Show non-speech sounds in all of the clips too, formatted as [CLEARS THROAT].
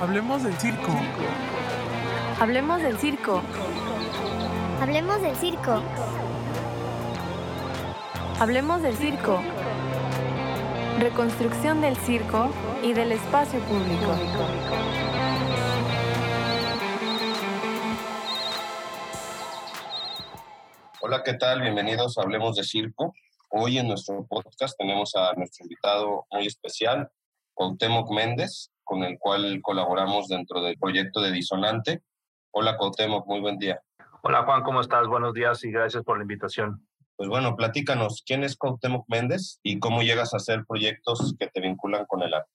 Hablemos del circo. Hablemos del circo. Hablemos del circo. Hablemos del circo. Reconstrucción del circo y del espacio público. Hola, ¿qué tal? Bienvenidos a Hablemos de Circo. Hoy en nuestro podcast tenemos a nuestro invitado muy especial, Cuauhtémoc Méndez, con el cual colaboramos dentro del proyecto de Disonante. Hola, Cuauhtémoc, muy buen día. Hola, Juan, ¿cómo estás? Buenos días y gracias por la invitación. Pues bueno, platícanos, ¿quién es Cuauhtémoc Méndez y cómo llegas a hacer proyectos que te vinculan con el arte?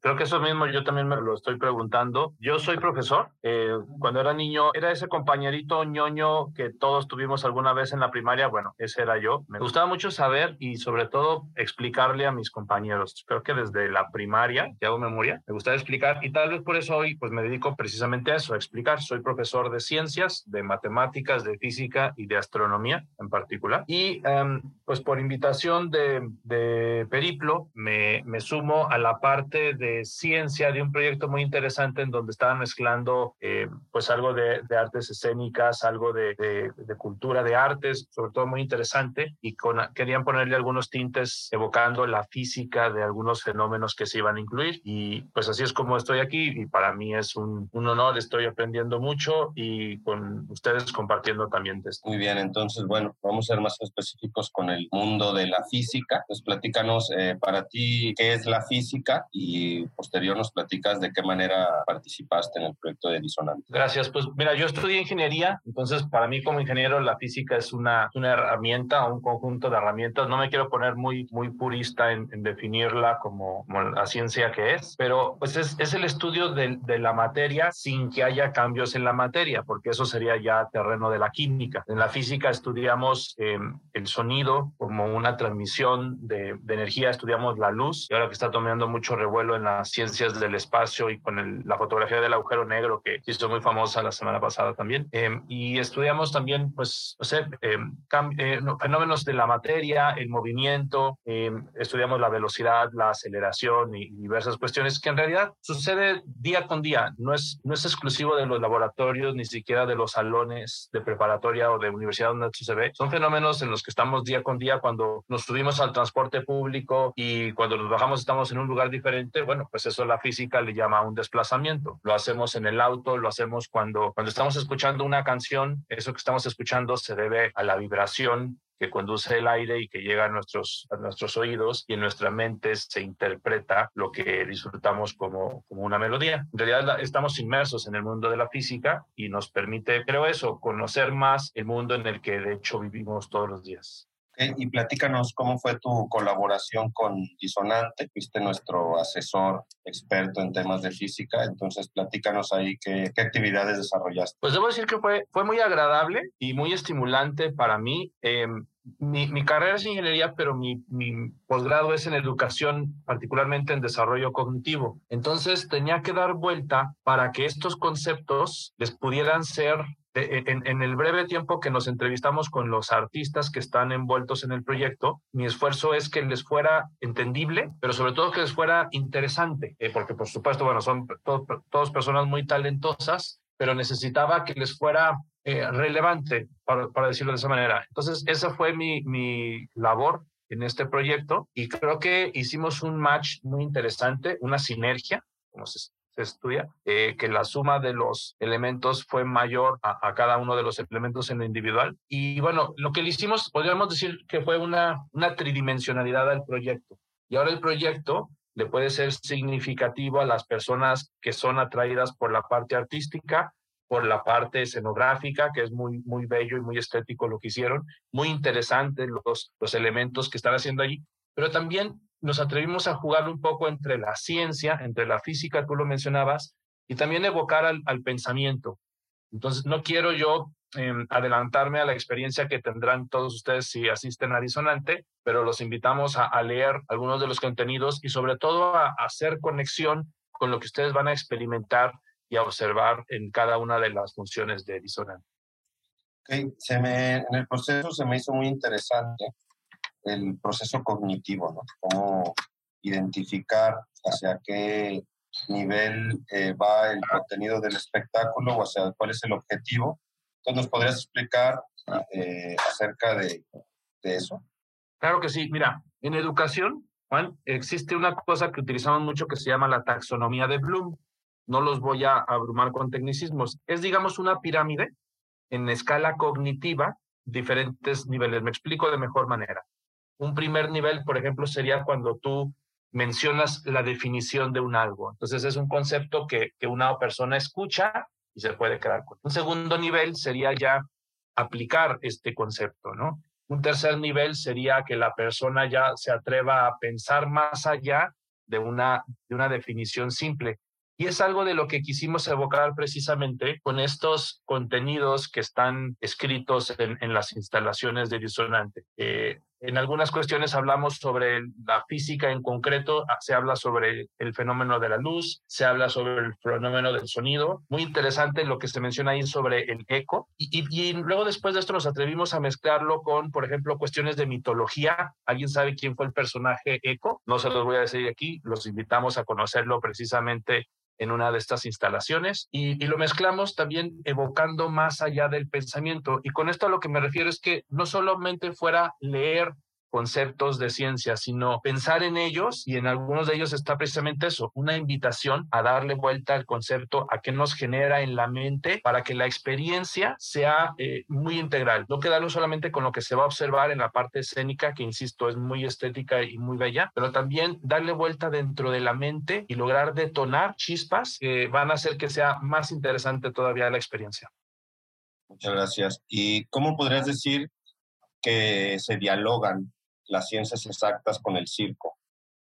creo que eso mismo yo también me lo estoy preguntando. Yo soy profesor. Eh, cuando era niño, era ese compañerito ñoño que todos tuvimos alguna vez en la primaria. Bueno, ese era yo. Me gustaba mucho saber y sobre todo explicarle a mis compañeros. Creo que desde la primaria, ya hago memoria, me gustaba explicar y tal vez por eso hoy pues me dedico precisamente a eso, a explicar. Soy profesor de ciencias, de matemáticas, de física y de astronomía en particular. Y y em, pues por invitación de, de Periplo me, me, sumo a la parte de ciencia de un proyecto muy interesante en donde estaban mezclando eh, pues algo de, de, artes escénicas, algo de, de, cultura de artes, sobre todo muy interesante, y con, querían ponerle algunos tintes evocando la física de algunos fenómenos que se iban a incluir. Y pues así es como estoy aquí y para mí es un, un honor, estoy aprendiendo mucho y con ustedes compartiendo también esto. Muy bien, entonces bueno, vamos a ser más específicos con el mundo de la física. Pues platícanos eh, para ti qué es la física y posterior nos platicas de qué manera participaste en el proyecto de Disonante. Gracias. Pues mira, yo estudié ingeniería, entonces para mí como ingeniero la física es una, una herramienta, un conjunto de herramientas. No me quiero poner muy, muy purista en, definirla como, como, la ciencia que es, pero pues es, es el estudio de, de la materia sin que haya cambios en la materia, porque eso sería ya terreno de la química. En la física estudiamos eh, el sonido como una transmisión de, energía, estudiamos la luz y ahora que está tomando mucho revuelo en las ciencias del espacio y con la fotografía del agujero negro que hizo muy famosa la semana pasada también. Em, y estudiamos también, pues, no sé, em, eh, fenómenos de la materia, el movimiento, em, estudiamos la velocidad, la aceleración y, diversas cuestiones que en realidad sucede día con día, no es, no es exclusivo de los laboratorios, ni siquiera de los salones de preparatoria o de universidad donde se ve, son fenómenos en los que estamos día con día cuando nos subimos al transporte público y cuando nos bajamos estamos en un lugar diferente, bueno, pues eso la física le llama un desplazamiento. Lo hacemos en el auto, lo hacemos cuando, cuando estamos escuchando una canción, eso que estamos escuchando se debe a la vibración que conduce el aire y que llega a nuestros, a nuestros oídos y en nuestra mente se interpreta lo que disfrutamos como, como una melodía. En realidad estamos inmersos en el mundo de la física y nos permite, creo eso, conocer más el mundo en el que de hecho vivimos todos los días. Y platícanos cómo fue tu colaboración con Disonante, fuiste nuestro asesor experto en temas de física, entonces platícanos ahí qué, qué actividades desarrollaste. Pues debo decir que fue, fue muy agradable y muy estimulante para mí. Eh, mi, mi, carrera es ingeniería, pero mi, mi posgrado es en educación, particularmente en desarrollo cognitivo. Entonces tenía que dar vuelta para que estos conceptos les pudieran ser en, el breve tiempo que nos entrevistamos con los artistas que están envueltos en el proyecto, mi esfuerzo es que les fuera entendible, pero sobre todo que les fuera interesante, eh, porque por supuesto, bueno, son todos todas personas muy talentosas, pero necesitaba que les fuera eh, relevante, para, para, decirlo de esa manera. Entonces, esa fue mi, mi labor en este proyecto y creo que hicimos un match muy interesante, una sinergia, como se, estudia, eh, que la suma de los elementos fue mayor a, cada uno de los elementos en lo individual. Y bueno, lo que le hicimos, podríamos decir que fue una, una tridimensionalidad al proyecto. Y ahora el proyecto le puede ser significativo a las personas que son atraídas por la parte artística, por la parte escenográfica, que es muy, muy bello y muy estético lo que hicieron, muy interesante los, los elementos que están haciendo allí, pero también nos atrevimos a jugar un poco entre la ciencia, entre la física, tú lo mencionabas, y también evocar al, pensamiento. Entonces, no quiero yo eh, adelantarme a la experiencia que tendrán todos ustedes si asisten a Disonante, pero los invitamos a, leer algunos de los contenidos y sobre todo a, hacer conexión con lo que ustedes van a experimentar y a observar en cada una de las funciones de Disonante. Okay. En el proceso se me hizo muy interesante el proceso cognitivo, ¿no? Cómo identificar hacia qué nivel eh, va el contenido del espectáculo o sea, cuál es el objetivo. Entonces, ¿nos podrías explicar eh, acerca de, de eso? Claro que sí. Mira, en educación, Juan, existe una cosa que utilizamos mucho que se llama la taxonomía de Bloom. No los voy a abrumar con tecnicismos. Es, digamos, una pirámide en escala cognitiva, diferentes niveles. Me explico de mejor manera. Un primer nivel, por ejemplo, sería cuando tú mencionas la definición de un algo. Entonces es un concepto que, que una persona escucha y se puede quedar con. Un segundo nivel sería ya aplicar este concepto, ¿no? Un tercer nivel sería que la persona ya se atreva a pensar más allá de una, de una definición simple. Y es algo de lo que quisimos evocar precisamente con estos contenidos que están escritos en, las instalaciones de Disonante. En algunas cuestiones hablamos sobre la física en concreto, ah, se habla sobre el fenómeno de la luz, se habla sobre el fenómeno del sonido. Muy interesante lo que se menciona ahí sobre el eco. Y, y, luego después de esto nos atrevimos a mezclarlo con, por ejemplo, cuestiones de mitología. ¿Alguien sabe quién fue el personaje eco? No se los voy a decir aquí, los invitamos a conocerlo precisamente en una de estas instalaciones y, lo mezclamos también evocando más allá del pensamiento. Y con esto lo que me refiero es que no solamente fuera leer conceptos de ciencia, sino pensar en ellos y en algunos de ellos está precisamente eso, una invitación a darle vuelta al concepto, a qué nos genera en la mente para que la experiencia sea eh, muy integral, no quedarnos solamente con lo que se va a observar en la parte escénica, que insisto es muy estética y muy bella, pero también darle vuelta dentro de la mente y lograr detonar chispas que van a hacer que sea más interesante todavía la experiencia. Muchas gracias. ¿Y cómo podrías decir que se dialogan las ciencias exactas con el circo?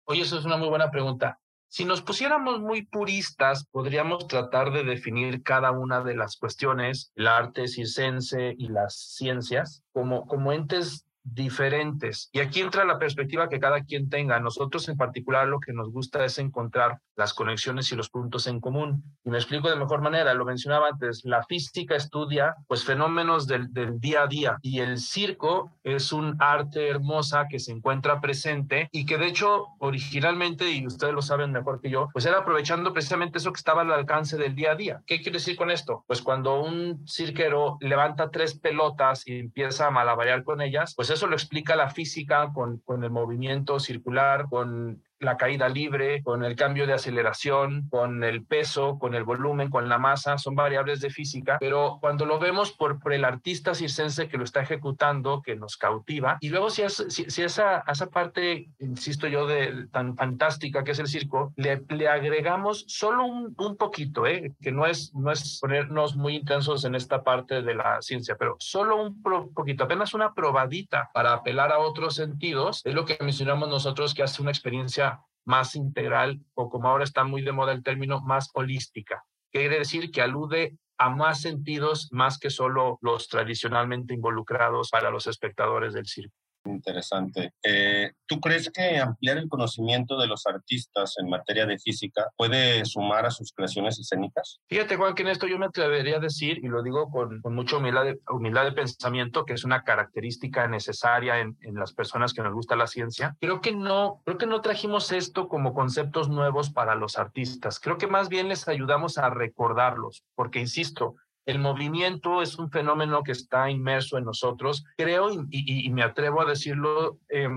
Oye, eso es una muy buena pregunta. Si nos pusiéramos muy puristas, podríamos tratar de definir cada una de las cuestiones, el arte circense y las ciencias, como, como entes diferentes. Y aquí entra la perspectiva que cada quien tenga. Nosotros en particular lo que nos gusta es encontrar las conexiones y los puntos en común. Y me explico de mejor manera, lo mencionaba antes, la física estudia pues fenómenos del, del día a día y el circo es un arte hermosa que se encuentra presente y que de hecho originalmente, y ustedes lo saben mejor que yo, pues era aprovechando precisamente eso que estaba al alcance del día a día. ¿Qué quiere decir con esto? Pues cuando un cirquero levanta tres pelotas y empieza a malabarear con ellas, pues eso lo explica la física con, con el movimiento circular, con la caída libre, con el cambio de aceleración, con el peso, con el volumen, con la masa, son variables de física, pero cuando lo vemos por, por el artista circense que lo está ejecutando, que nos cautiva, y luego si, es, si, si esa, esa parte, insisto yo, de tan fantástica que es el circo, le, le agregamos solo un, un poquito, ¿eh? que no es, no es ponernos muy intensos en esta parte de la ciencia, pero solo un poquito, apenas una probadita para apelar a otros sentidos, es lo que mencionamos nosotros que hace una experiencia más integral o como ahora está muy de moda el término, más holística. Quiere decir que alude a más sentidos más que solo los tradicionalmente involucrados para los espectadores del circo. Interesante. Eh, ¿Tú crees que ampliar el conocimiento de los artistas en materia de física puede sumar a sus creaciones escénicas? Fíjate, Juan, que en esto yo me atrevería a decir, y lo digo con, con mucha humildad de, pensamiento, que es una característica necesaria en, en, las personas que nos gusta la ciencia. Creo que no, creo que no trajimos esto como conceptos nuevos para los artistas. Creo que más bien les ayudamos a recordarlos, porque insisto, el movimiento es un fenómeno que está inmerso en nosotros. Creo, y, me atrevo a decirlo, eh,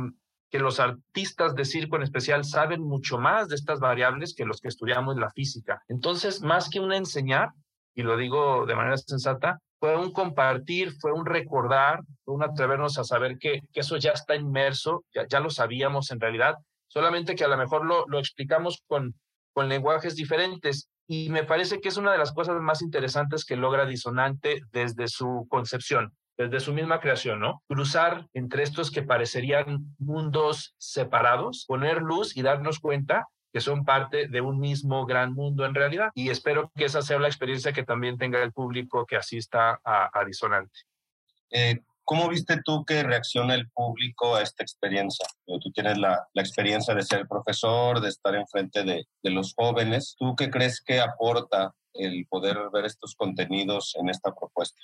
que los artistas de circo en especial saben mucho más de estas variables que los que estudiamos la física. Entonces, más que un enseñar, y lo digo de manera sensata, fue un compartir, fue un recordar, fue un atrevernos a saber que, eso ya está inmerso, ya, lo sabíamos en realidad, solamente que a lo mejor lo, explicamos con lenguajes diferentes y me parece que es una de las cosas más interesantes que logra Disonante desde su concepción, desde su misma creación, ¿no? Cruzar entre estos que parecerían mundos separados, poner luz y darnos cuenta que son parte de un mismo gran mundo en realidad. Y espero que esa sea la experiencia que también tenga el público que asista a, Disonante. Eh, ¿Cómo viste tú que reacciona el público a esta experiencia? Tú tienes la, experiencia de ser profesor, de estar enfrente de, de los jóvenes. ¿Tú qué crees que aporta el poder ver estos contenidos en esta propuesta?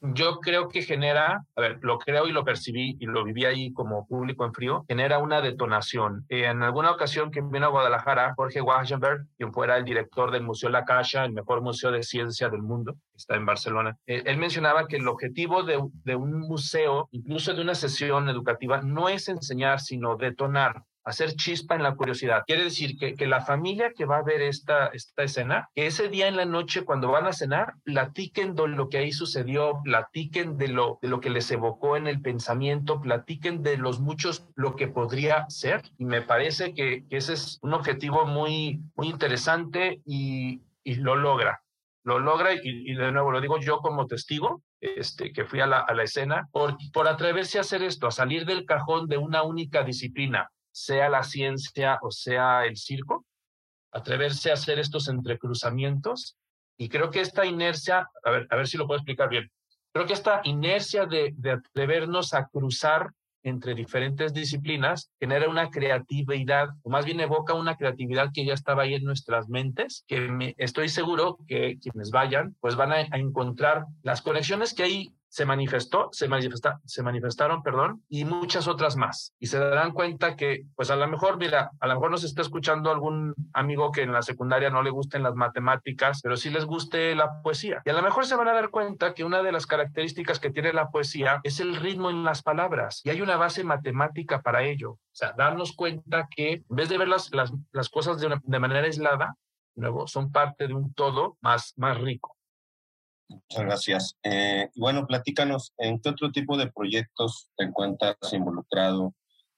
Yo creo que genera, a ver, lo creo y lo percibí y lo viví ahí como público en frío, genera una detonación. En alguna ocasión que vino a Guadalajara, Jorge Wachenberg, quien fuera el director del Museo La Caixa, el mejor museo de ciencia del mundo, está en Barcelona, eh, él mencionaba que el objetivo de un museo, incluso de una sesión educativa, no es enseñar, sino detonar hacer chispa en la curiosidad. Quiere decir que, que, la familia que va a ver esta, esta escena, que ese día en la noche cuando van a cenar, platiquen de lo que ahí sucedió, platiquen de lo, de lo que les evocó en el pensamiento, platiquen de los muchos lo que podría ser. Y me parece que, que ese es un objetivo muy, muy interesante y, y lo logra. Lo logra y, y, de nuevo lo digo yo como testigo, este, que fui a la, a la escena, por, por atreverse a hacer esto, a salir del cajón de una única disciplina, sea la ciencia o sea el circo, atreverse a hacer estos entrecruzamientos. Y creo que esta inercia, a ver, a ver si lo puedo explicar bien, creo que esta inercia de, de atrevernos a cruzar entre diferentes disciplinas genera una creatividad, o más bien evoca una creatividad que ya estaba ahí en nuestras mentes, que me, estoy seguro que quienes vayan, pues van a, a encontrar las conexiones que hay se manifestó, se, manifesta, se manifestaron, perdón, y muchas otras más. Y se darán cuenta que, pues a lo mejor, mira, a lo mejor nos está escuchando algún amigo que en la secundaria no le gusten las matemáticas, pero sí les guste la poesía. Y a lo mejor se van a dar cuenta que una de las características que tiene la poesía es el ritmo en las palabras. Y hay una base matemática para ello. O sea, darnos cuenta que en vez de ver las, las, las cosas de, manera aislada, luego son parte de un todo más, más rico. Muchas gracias. Eh, bueno, platícanos, ¿en qué otro tipo de proyectos te encuentras involucrado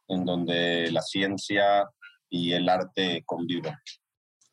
en donde la ciencia y el arte conviven?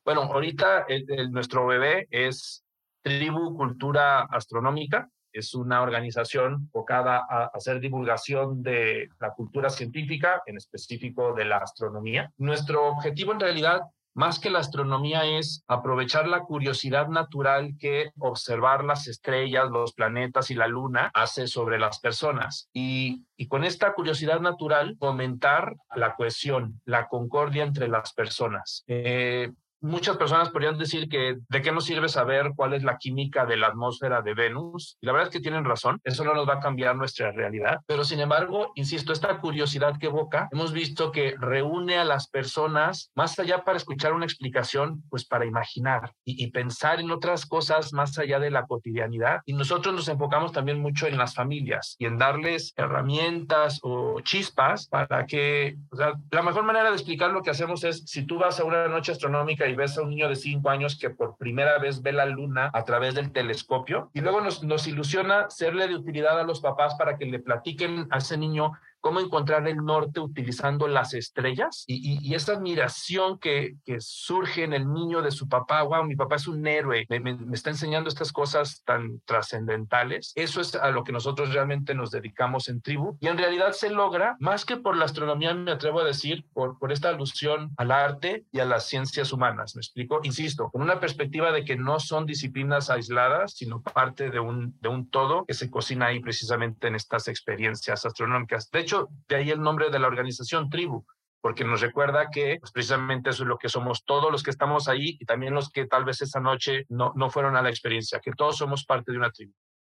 Bueno, ahorita nuestro bebé es Tribu Cultura Astronómica. Es una organización enfocada a hacer divulgación de la cultura científica, en específico de la astronomía. Nuestro objetivo en realidad más que la astronomía es aprovechar la curiosidad natural que observar las estrellas, los planetas y la luna hace sobre las personas. Y, con esta curiosidad natural fomentar la cohesión, la concordia entre las personas. Eh, Muchas personas podrían decir que de qué nos sirve saber cuál es la química de la atmósfera de Venus. Y la verdad es que tienen razón, eso no nos va a cambiar nuestra realidad. Pero sin embargo, insisto, esta curiosidad que evoca, hemos visto que reúne a las personas más allá para escuchar una explicación, pues para imaginar y, y pensar en otras cosas más allá de la cotidianidad. Y nosotros nos enfocamos también mucho en las familias y en darles herramientas o chispas para que, o sea, la mejor manera de explicar lo que hacemos es, si tú vas a una noche astronómica y ves a un niño de cinco años que por primera vez ve la luna a través del telescopio y luego nos, nos ilusiona serle de utilidad a los papás para que le platiquen a ese niño cómo encontrar el norte utilizando las estrellas y, y, y esa admiración que, que, surge en el niño de su papá, wow, mi papá es un héroe, me, me, me está enseñando estas cosas tan trascendentales, eso es a lo que nosotros realmente nos dedicamos en tribu y en realidad se logra más que por la astronomía, me atrevo a decir, por, por esta alusión al arte y a las ciencias humanas, ¿me explico? Insisto, con una perspectiva de que no son disciplinas aisladas, sino parte de un, de un todo que se cocina ahí precisamente en estas experiencias astronómicas. De hecho, de ahí el nombre de la organización, Tribu, porque nos recuerda que pues, precisamente eso es lo que somos todos los que estamos ahí y también los que tal vez esa noche no, no fueron a la experiencia, que todos somos parte de una tribu.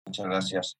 Muchas gracias.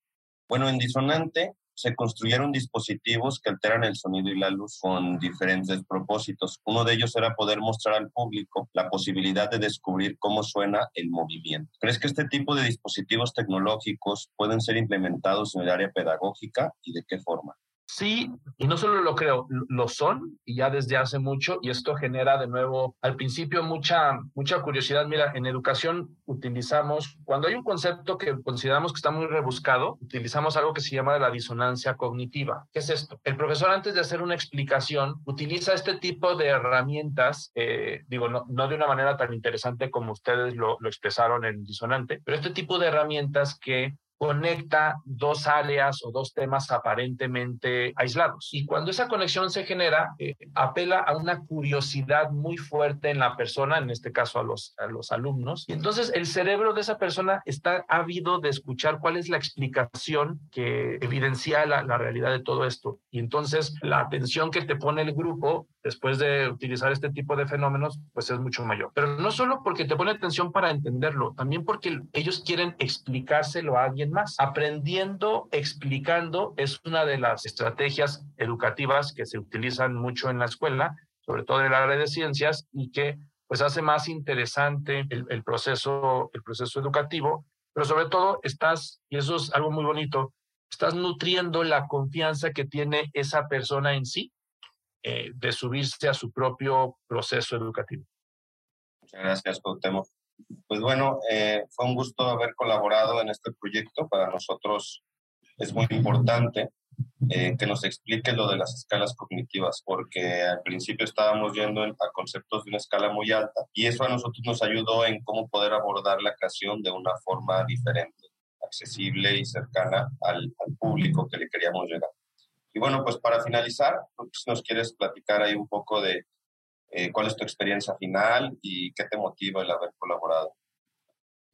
Bueno, en Disonante se construyeron dispositivos que alteran el sonido y la luz con diferentes propósitos. Uno de ellos era poder mostrar al público la posibilidad de descubrir cómo suena el movimiento. ¿Crees que este tipo de dispositivos tecnológicos pueden ser implementados en el área pedagógica y de qué forma? Sí, y no solo lo creo, lo son y ya desde hace mucho y esto genera de nuevo al principio mucha mucha curiosidad. Mira, en educación utilizamos cuando hay un concepto que consideramos que está muy rebuscado, utilizamos algo que se llama la disonancia cognitiva. ¿Qué es esto? El profesor antes de hacer una explicación utiliza este tipo de herramientas, eh, digo, no, no, de una manera tan interesante como ustedes lo, lo expresaron en disonante, pero este tipo de herramientas que conecta dos áreas o dos temas aparentemente aislados. Y cuando esa conexión se genera, eh, apela a una curiosidad muy fuerte en la persona, en este caso a los, a los alumnos. Y entonces el cerebro de esa persona está ávido de escuchar cuál es la explicación que evidencia la, la realidad de todo esto. Y entonces la atención que te pone el grupo después de utilizar este tipo de fenómenos, pues es mucho mayor. Pero no solo porque te pone atención para entenderlo, también porque ellos quieren explicárselo a alguien alguien más. Aprendiendo, explicando es una de las estrategias educativas que se utilizan mucho en la escuela, sobre todo en el área de ciencias, y que pues hace más interesante el, el proceso, el proceso educativo, pero sobre todo estás, y eso es algo muy bonito, estás nutriendo la confianza que tiene esa persona en sí eh, de subirse a su propio proceso educativo. Muchas gracias, Cuauhtémoc. Pues bueno, eh, fue un gusto haber colaborado en este proyecto. Para nosotros es muy importante eh, que nos explique lo de las escalas cognitivas, porque al principio estábamos yendo a conceptos de una escala muy alta y eso a nosotros nos ayudó en cómo poder abordar la creación de una forma diferente, accesible y cercana al, al público que le queríamos llegar. Y bueno, pues para finalizar, pues, nos quieres platicar ahí un poco de eh, cuál es tu experiencia final y qué te motiva el haber colaborado.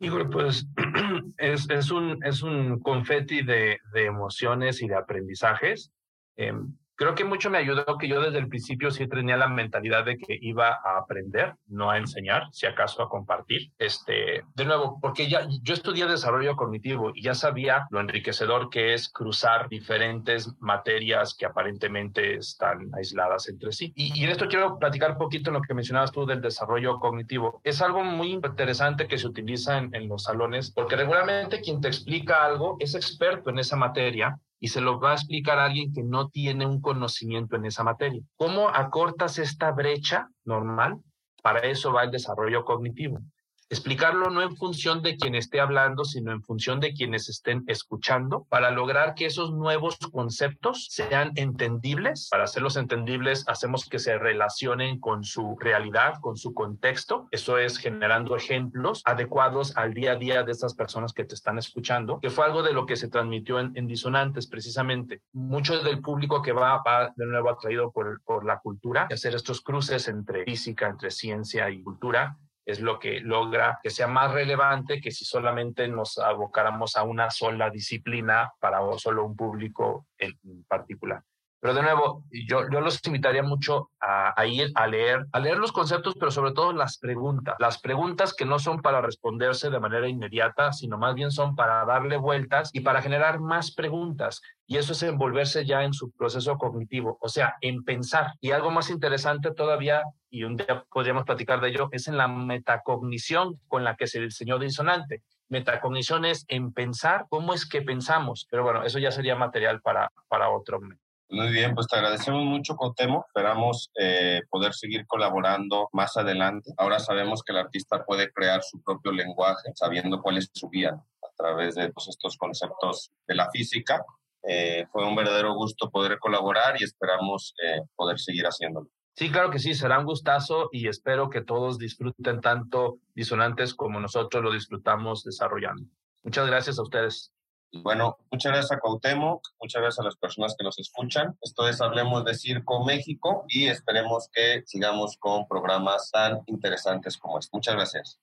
Híjole, pues [CLEARS THROAT] es, es, un, es un confeti de, de emociones y de aprendizajes. Eh, creo que mucho me ayudó que yo desde el principio sí tenía la mentalidad de que iba a aprender, no a enseñar, si acaso a compartir. Este, de nuevo, porque ya yo estudié desarrollo cognitivo y ya sabía lo enriquecedor que es cruzar diferentes materias que aparentemente están aisladas entre sí. Y, y en esto quiero platicar un poquito lo que mencionabas tú del desarrollo cognitivo. Es algo muy interesante que se utiliza en, en los salones porque regularmente quien te explica algo es experto en esa materia y se lo va a explicar alguien que no tiene un conocimiento en esa materia. ¿Cómo acortas esta brecha normal? Para eso va el desarrollo cognitivo. Explicarlo no en función de quien esté hablando, sino en función de quienes estén escuchando, para lograr que esos nuevos conceptos sean entendibles. Para hacerlos entendibles, hacemos que se relacionen con su realidad, con su contexto. Eso es generando ejemplos adecuados al día a día de estas personas que te están escuchando, que fue algo de lo que se transmitió en, en Disonantes precisamente. Mucho del público que va, va de nuevo atraído por, por la cultura, hacer estos cruces entre física, entre ciencia y cultura, es lo que logra que sea más relevante que si solamente nos abocáramos a una sola disciplina para solo un público en particular. Pero de nuevo, yo, los invitaría mucho a, a, ir a leer, a leer los conceptos, pero sobre todo las preguntas. Las preguntas que no son para responderse de manera inmediata, sino más bien son para darle vueltas y para generar más preguntas. Y eso es envolverse ya en su proceso cognitivo, o sea, en pensar. Y algo más interesante todavía, y un día podríamos platicar de ello, es en la metacognición con la que se diseñó Disonante. Metacognición es en pensar cómo es que pensamos, pero bueno, eso ya sería material para, para otro momento. Muy bien, pues te agradecemos mucho, Cotemo. Esperamos eh, poder seguir colaborando más adelante. Ahora sabemos que el artista puede crear su propio lenguaje, sabiendo cuál es su guía a través de pues, estos conceptos de la física. Eh, fue un verdadero gusto poder colaborar y esperamos eh, poder seguir haciéndolo. Sí, claro que sí, será un gustazo y espero que todos disfruten tanto disonantes como nosotros lo disfrutamos desarrollando. Muchas gracias a ustedes. Bueno, muchas gracias a Cuauhtémoc, muchas gracias a las personas que nos escuchan. Esto es Hablemos de Circo México y esperemos que sigamos con programas tan interesantes como este. Muchas gracias.